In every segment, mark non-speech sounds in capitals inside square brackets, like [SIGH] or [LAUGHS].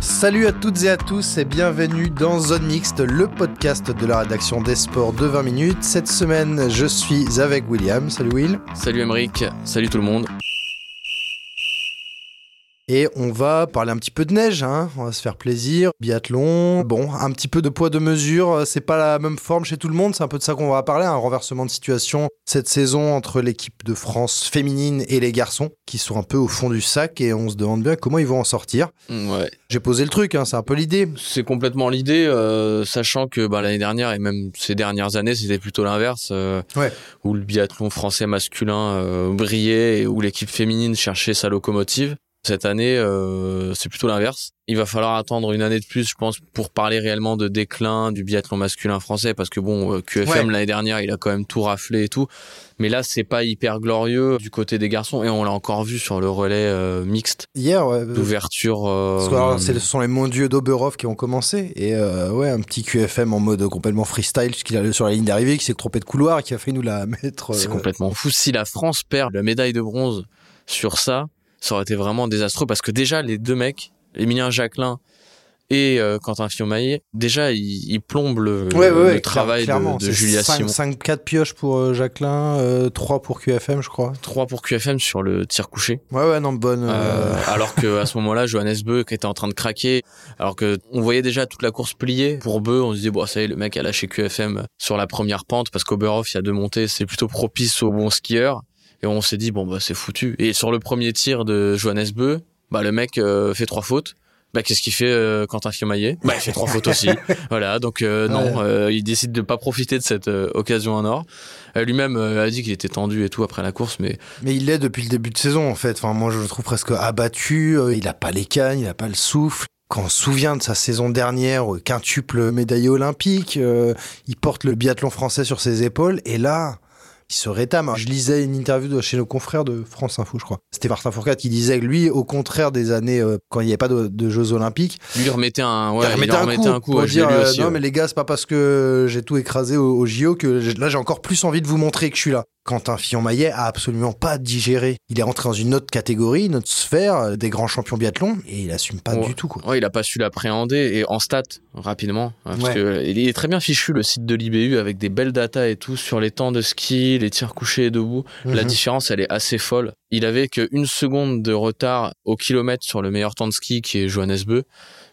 Salut à toutes et à tous et bienvenue dans Zone Mixte, le podcast de la rédaction des sports de 20 minutes. Cette semaine, je suis avec William. Salut Will. Salut Emeric, salut tout le monde. Et on va parler un petit peu de neige, hein. on va se faire plaisir. Biathlon, bon, un petit peu de poids de mesure, c'est pas la même forme chez tout le monde, c'est un peu de ça qu'on va parler, un renversement de situation cette saison entre l'équipe de France féminine et les garçons, qui sont un peu au fond du sac et on se demande bien comment ils vont en sortir. Ouais, J'ai posé le truc, hein, c'est un peu l'idée. c'est complètement l'idée, euh, sachant que bah, l'année dernière et même ces dernières années, c'était plutôt l'inverse, euh, Ouais. où le biathlon français masculin euh, brillait et où l'équipe féminine cherchait sa locomotive. Cette année, euh, c'est plutôt l'inverse. Il va falloir attendre une année de plus, je pense, pour parler réellement de déclin du biathlon masculin français, parce que bon, euh, QFM Ouais. l'année dernière, il a quand même tout raflé et tout. Mais là, c'est pas hyper glorieux du côté des garçons, et on l'a encore vu sur le relais euh, mixte Hier, ouais, d'ouverture. euh, Parce que alors, c'est- ce sont les mondiaux d'Oberhof qui ont commencé. Et euh, ouais, un petit QFM en mode complètement freestyle, puisqu'il est sur la ligne d'arrivée, qui s'est trompé de couloir et qui a fait nous la [LAUGHS] mettre. C'est euh, complètement fou. Si la France perd la médaille de bronze sur ça, ça aurait été vraiment désastreux parce que déjà, les deux mecs, Émilien Jacquelin et euh, Quentin Fillon-Maillet, déjà, ils, ils plombent le, Ouais, ouais, le ouais, travail de, Julia cinq- Simon. cinq- quatre pioches pour euh, Jacquelin, 3 pour QFM, je crois. 3 pour QFM sur le tir couché. Ouais, ouais, non, bonne. euh, Euh, alors que à ce [LAUGHS] moment-là, Johannes Beu qui était en train de craquer, alors que on voyait déjà toute la course pliée pour Beu, on se disait bon ça y est, le mec a lâché QFM sur la première pente parce qu'Oberhof il y a deux montées, c'est plutôt propice aux bons skieurs et on s'est dit bon bah c'est foutu. Et sur le premier tir de Johannes Beu, bah le mec euh, fait trois fautes. Bah qu'est-ce qu'il fait euh, Quentin Fillon-Maillet Bah il fait trois fautes aussi. [LAUGHS] voilà, donc euh, non, euh, il décide de pas profiter de cette euh, occasion en or. Euh, Lui-même euh, a dit qu'il était tendu et tout après la course, mais Mais il l'est depuis le début de saison, en fait. Enfin, moi, je le trouve presque abattu. Il a pas les cannes, il a pas le souffle. Quand on se souvient de sa saison dernière, quintuple médaillé olympique, euh, il porte le biathlon français sur ses épaules. Et là, il se rétame. Je lisais une interview de chez nos confrères de France Info, je crois. C'était Martin Fourcade qui disait que lui, au contraire des années euh, quand il n'y avait pas de, de Jeux olympiques, lui il remettait un, ouais, il remettait, un, remettait coup un coup. pour ouais, je l'ai dire euh, aussi, non ouais. mais les gars c'est pas parce que j'ai tout écrasé au, au JO que là j'ai encore plus envie de vous montrer que je suis là. Quentin Fillon-Maillet a absolument pas digéré. Il est rentré dans une autre catégorie, une autre sphère euh, des grands champions biathlon et il assume pas Ouais. du tout quoi. Ouais, il a pas su l'appréhender et en stats rapidement hein, parce Ouais. que il est très bien fichu le site de l'IBU avec des belles datas et tout sur les temps de ski, les tirs couchés et debout. La Mhm. différence elle est assez folle. Il avait qu'une seconde de retard au kilomètre sur le meilleur temps de ski qui est Johannes Beu.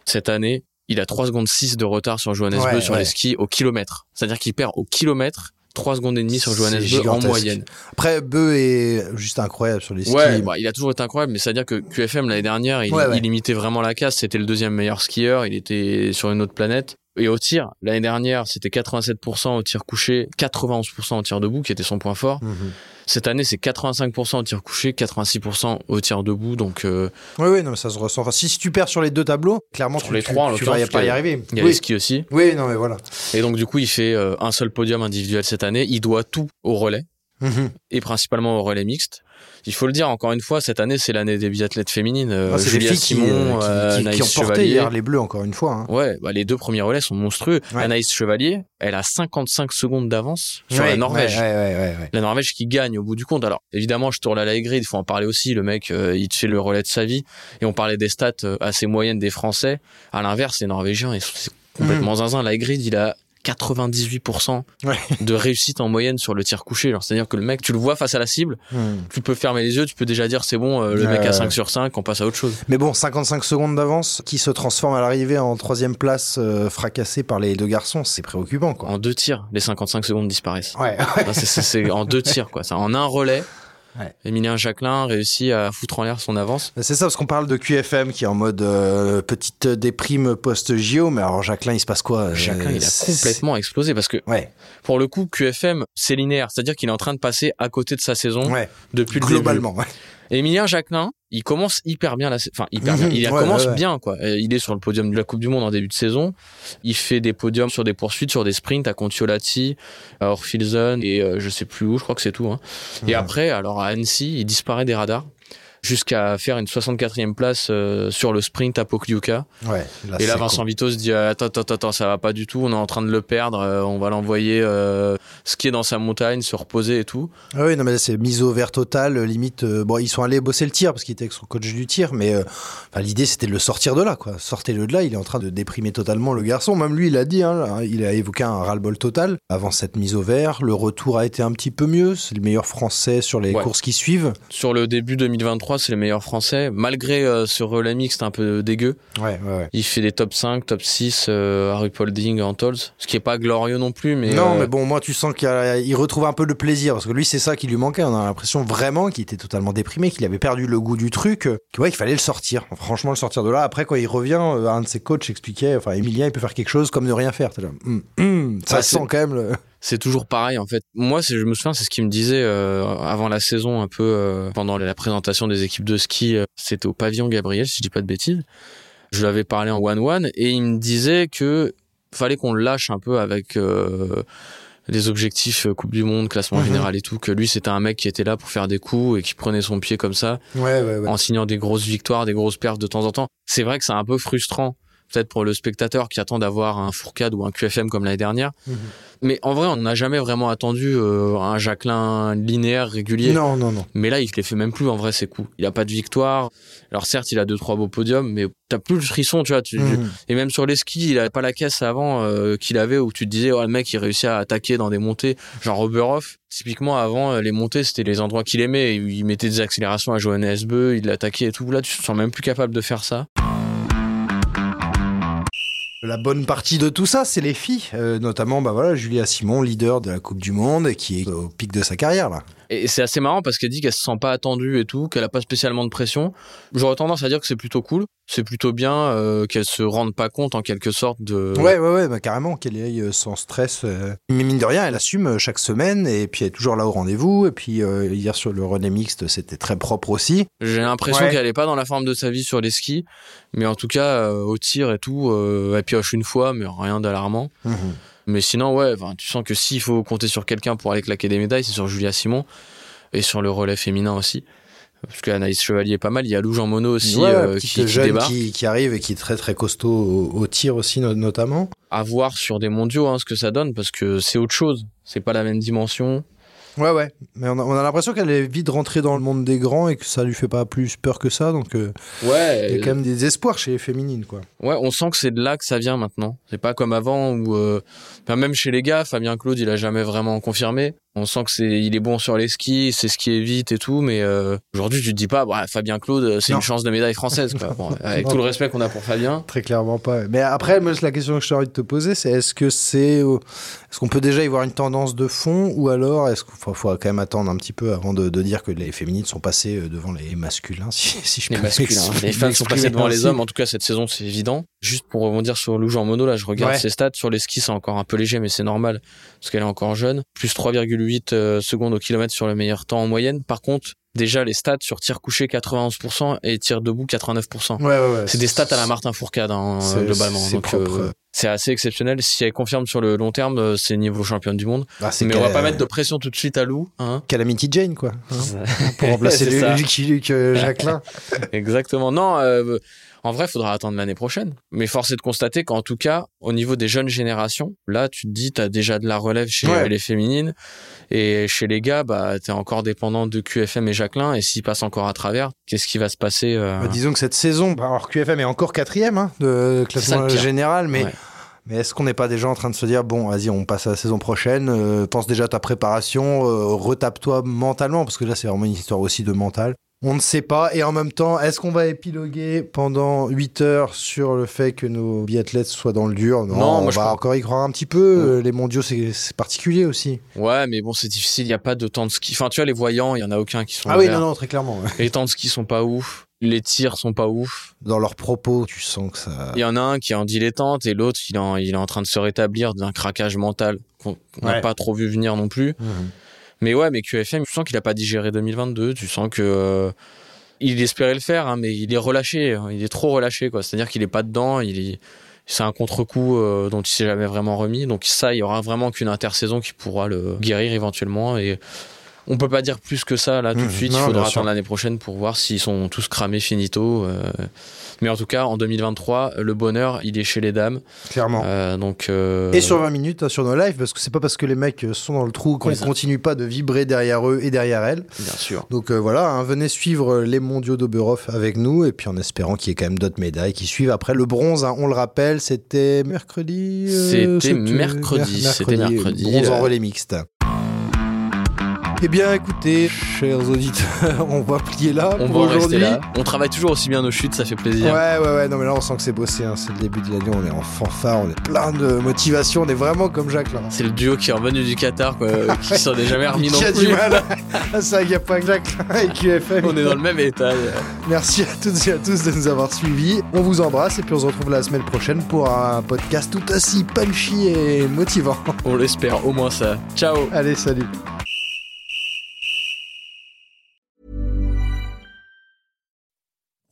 Cette année, il a 3 secondes 6 de retard sur Johannes Beu sur les skis au kilomètre. C'est-à-dire qu'il perd au kilomètre 3 secondes et demie sur Johannes Beu en moyenne. Après Beu est juste incroyable sur les skis. Ouais, bah, il a toujours été incroyable, mais c'est-à-dire que QFM l'année dernière, il, Ouais, ouais. il imitait vraiment la casse. C'était le deuxième meilleur skieur, il était sur une autre planète. Et au tir, l'année dernière, c'était 87% au tir couché, 91% au tir debout, qui était son point fort. Mhm. Cette année, c'est 85% au tir couché, 86% au tir debout. Donc, euh, Ouais, ouais, non, mais ça se ressent. Enfin, si, si tu perds sur les deux tableaux, clairement, Sur tu, les tu- trois, en tu vas pas y arriver. il y a oui. les skis aussi. oui, non, mais voilà. Et donc, du coup, il fait euh, un seul podium individuel cette année. Il doit tout au relais. Mhm. et principalement au relais mixte. Il faut le dire encore une fois, cette année c'est l'année des biathlètes féminines. Euh, Ah, c'est des Julia filles qui, Simon, euh, qui- euh, qui- qui Anaïs ont porté hier les bleus encore une fois. hein. Ouais, bah les deux premiers relais sont monstrueux. Ouais. Anaïs Chevalier, elle a 55 secondes d'avance sur Ouais, la Norvège. ouais. La Norvège qui gagne au bout du compte. Alors évidemment, je tourne à la il faut en parler aussi. Le mec, euh, il te fait le relais de sa vie. Et on parlait des stats assez moyennes des Français. À l'inverse, les Norvégiens, ils sont- c'est complètement zinzin. La grid, il a 98% Mm. Ouais. de réussite en moyenne sur le tir couché. C'est-à-dire que le mec, tu le vois face à la cible, Hmm. tu peux fermer les yeux, tu peux déjà dire c'est bon, euh, le mec a ouais. 5 sur 5, on passe à autre chose. Mais bon, 55 secondes d'avance qui se transforme à l'arrivée en troisième place euh, fracassée par les deux garçons, c'est préoccupant quoi. En deux tirs, les 55 secondes disparaissent. Ouais, c'est- en deux tirs, quoi. C'est en un relais, Emilien Jacquelin réussit à foutre en l'air son avance. C'est ça, parce qu'on parle de QFM qui est en mode euh, petite déprime post-JO, mais alors Jacquelin, il se passe quoi euh, Jacquelin, il a complètement explosé parce que ouais. pour le coup, QFM, c'est linéaire, c'est-à-dire qu'il est en train de passer à côté de sa saison ouais. depuis le Globalement, début. Emilien Jacquelin, il commence hyper bien la enfin hyper bien. [LAUGHS] Il ouais, commence ouais, ouais. bien quoi. Euh, Il est sur le podium de la Coupe du monde en début de saison. Il fait des podiums sur des poursuites, sur des sprints à Contiolati, à Orfilzen et euh, je sais plus où, je crois que c'est tout hein. Et après alors à Annecy, il disparaît des radars jusqu'à faire une 64e place euh, sur le sprint à Pokljuka. Ouais, là, Et là Vincent cool. Vito se dit euh, attends attends attends ça va pas du tout, on est en train de le perdre, euh, on va l'envoyer euh, skier dans sa montagne, se reposer et tout. Ah oui, non, mais là, c'est mise au vert total. Limite, bon, ils sont allés bosser le tir parce qu'il était avec son coach du tir, mais l'idée c'était de le sortir de là, quoi. Sortez-le de là, il est en train de déprimer totalement le garçon. Même lui, il a dit, hein, là, il a évoqué un ras-le-bol total avant cette mise au vert. Le retour a été un petit peu mieux. C'est le meilleur français sur les Ouais. courses qui suivent. Sur le début 2023, c'est le meilleur français, malgré euh, ce relais mixte un peu dégueu. Ouais, ouais, ouais. Il fait des top 5, top 6 euh, à Rupolding en Tolls, ce qui est pas glorieux non plus, mais non, euh, mais bon, moi, tu sens qu'il a- il retrouve un peu de plaisir parce que lui, c'est ça qui lui manquait. On a l'impression vraiment qu'il était totalement déprimé, qu'il avait perdu le goût du truc, euh, que, ouais, il fallait le sortir. Franchement, le sortir de là. Après, quand il revient, euh, un de ses coachs expliquait, enfin, Emilien, il peut faire quelque chose comme ne rien faire. Là, Hum, hum, ça Ouais, sent quand même le. C'est toujours pareil en fait. Moi, je me souviens, c'est ce qu'il me disait euh, avant la saison, un peu euh, pendant la présentation des équipes de ski. euh, C'était au pavillon Gabriel, si je dis pas de bêtises. Je lui avais parlé en one-one et il me disait que fallait qu'on lâche un peu avec euh, les objectifs euh, Coupe du Monde, classement Mhm. général et tout. Que lui, c'était un mec qui était là pour faire des coups et qui prenait son pied comme ça. Ouais, ouais, ouais. en signant des grosses victoires, des grosses perfs de temps en temps. C'est vrai que c'est un peu frustrant, peut-être pour le spectateur qui attend d'avoir un Fourcade ou un QFM comme l'année dernière. Mhm. Mais en vrai, on n'a jamais vraiment attendu euh, un Jacqueline linéaire régulier. Non, non, non. Mais là, il les fait même plus en vrai ses coups. Il a pas de victoire. Alors certes, il a deux trois beaux podiums, mais t'as plus le frisson, tu vois. tu- Mhm. Et même sur les skis, il a pas la caisse avant euh, qu'il avait où tu te disais, oh, le mec, il réussit à attaquer dans des montées. Genre Oberhof, typiquement avant, euh, les montées, c'était les endroits qu'il aimait. Il mettait des accélérations à Johannes Beu, il l'attaquait et tout. Là, tu te sens même plus capable de faire ça. La bonne partie de tout ça, c'est les filles, Euh, notamment bah voilà Julia Simon, leader de la Coupe du Monde, qui est au pic de sa carrière là. Et c'est assez marrant parce qu'elle dit qu'elle se sent pas attendue et tout, qu'elle a pas spécialement de pression. J'aurais tendance à dire que c'est plutôt cool. C'est plutôt bien euh, qu'elle se rende pas compte en quelque sorte de. Ouais, ouais, ouais, bah, carrément, qu'elle aille euh, sans stress. euh. Mais mine de rien, elle assume euh, chaque semaine, et puis elle est toujours là au rendez-vous. Et puis euh, hier sur le relais mixte, c'était très propre aussi. J'ai l'impression Ouais. qu'elle est pas dans la forme de sa vie sur les skis, mais en tout cas au tir et tout, elle pioche une fois, mais rien d'alarmant. Mais sinon, ouais, tu sens que s'il faut compter sur quelqu'un pour aller claquer des médailles, c'est sur Julia Simon et sur le relais féminin aussi. Parce qu'Anaïs Chevalier est pas mal. Il y a Lou Jean Monod aussi Ouais, euh, qui, qui jeune débarque. qui, qui arrive et qui est très très costaud au, au tir aussi no- notamment. À voir sur des mondiaux hein, ce que ça donne parce que c'est autre chose. C'est pas la même dimension. Ouais, ouais. Mais on a, on a l'impression qu'elle est vite rentrée dans le monde des grands et que ça lui fait pas plus peur que ça. Donc euh, Ouais. il y a quand même des espoirs chez les féminines, quoi. Ouais, on sent que c'est de là que ça vient maintenant. C'est pas comme avant où, euh, enfin, même chez les gars, Fabien Claude, il a jamais vraiment confirmé. On sent que c'est, il est bon sur les skis, c'est skier vite et tout, mais euh, aujourd'hui tu te dis pas, bah, Fabien Claude, c'est Non. une chance de médaille française. Quoi. [LAUGHS] Bon, avec Non. tout le respect qu'on a pour Fabien. Très clairement pas. Mais après, moi, la question que j'ai envie de te poser, c'est est-ce que c'est, euh, est-ce qu'on peut déjà y voir une tendance de fond, ou alors est-ce qu'il faut, faut quand même attendre un petit peu avant de, de dire que les féminines sont passées euh, devant les masculins, [LAUGHS] si, si je Les peux masculins, m'ex- les femmes sont passées devant les hommes. En tout cas, cette saison, c'est évident. Juste pour rebondir sur Lou Jean Monod, là, je regarde Ouais. ses stats. Sur les skis, c'est encore un peu léger, mais c'est normal parce qu'elle est encore jeune. Plus 3,8 euh, secondes au kilomètre sur le meilleur temps en moyenne. Par contre, déjà, les stats sur tir couché 91% et tir debout 89%. Ouais, ouais, ouais. C'est des stats à la Martin Fourcade, hein, globalement. c'est Donc, propre. euh, c'est assez exceptionnel. Si elle confirme sur le long terme, euh, c'est niveau championne du monde. Ah, c'est Mais on va pas mettre de pression tout de suite à Lou. Hein. Calamity Jane, quoi. hein, [LAUGHS] pour remplacer. [LAUGHS] Lucky Luke euh, [LAUGHS] Jacquelin. Exactement. Non, euh, en vrai, il faudra attendre l'année prochaine. Mais force est de constater qu'en tout cas, au niveau des jeunes générations, là, tu te dis, tu as déjà de la relève chez Ouais. les féminines. Et chez les gars, bah, tu es encore dépendant de QFM et Jacqueline. Et s'ils passent encore à travers, qu'est-ce qui va se passer euh, Bah, disons que cette saison, bah, alors QFM est encore quatrième hein, de classement général, mais Ouais. Mais est-ce qu'on n'est pas déjà en train de se dire, bon, vas-y, on passe à la saison prochaine, euh, pense déjà à ta préparation, euh, retape-toi mentalement, parce que là, c'est vraiment une histoire aussi de mental. On ne sait pas. Et en même temps, est-ce qu'on va épiloguer pendant 8 heures sur le fait que nos biathlètes soient dans le dur? Non, Non, on moi, je va crois- encore y croire un petit peu. Les mondiaux, c'est particulier aussi. Ouais, mais bon, c'est difficile. Il y a pas de temps de ski. Enfin, tu vois, les voyants, il y en a aucun qui sont. Ah oui, non, non, très clairement. ouais. Les temps de ski sont pas ouf. Les tirs sont pas ouf. Dans leurs propos, tu sens que ça. Il y en a un qui est en dilettante et l'autre, il, est en- il est en train de se rétablir d'un craquage mental qu'on n'a Ouais. pas trop vu venir non plus. Mhm. Mais ouais, mais QFM, tu sens qu'il a pas digéré 2022. Tu sens que euh, il espérait le faire, hein, mais il est relâché. hein. Il est trop relâché, quoi. C'est-à-dire qu'il est pas dedans. Il est, c'est un contre-coup euh, dont il s'est jamais vraiment remis. Donc ça, il y aura vraiment qu'une intersaison qui pourra le guérir éventuellement. Et on peut pas dire plus que ça là tout de suite. Non, il faudra attendre l'année prochaine pour voir s'ils sont tous cramés finito. euh. Mais en tout cas, en 2023, le bonheur, il est chez les dames. Clairement. Euh, donc euh, Et sur 20 minutes hein, sur nos lives, parce que c'est pas parce que les mecs sont dans le trou qu'on ça. continue pas de vibrer derrière eux et derrière elles. bien sûr. Donc euh, voilà, hein, venez suivre les mondiaux d'Oberhof avec nous, et puis en espérant qu'il y ait quand même d'autres médailles qui suivent après. Le bronze, hein, on le rappelle, c'était mercredi. euh, C'était mercredi, c'était mercredi, Bronze en relais mixte. Eh bien, écoutez, chers auditeurs, [LAUGHS] on va plier là On pour aujourd'hui. là. On travaille toujours aussi bien nos chutes, ça fait plaisir. Ouais, ouais, ouais, non, mais là, on sent que c'est bossé. hein, C'est le début de l'année, on est en fanfare, on est plein de motivation, on est vraiment comme Jacques là. C'est le duo qui est revenu du Qatar, quoi, [LAUGHS] qui s'en est jamais remis non Qui a plus. du mal. Ça, il n'y a pas que Jacques [LAUGHS] et QFM. On est dans le même état. Merci à toutes et à tous de nous avoir suivis. On vous embrasse et puis on se retrouve la semaine prochaine pour un podcast tout aussi punchy et motivant. On l'espère, au moins ça. Ciao Allez, salut.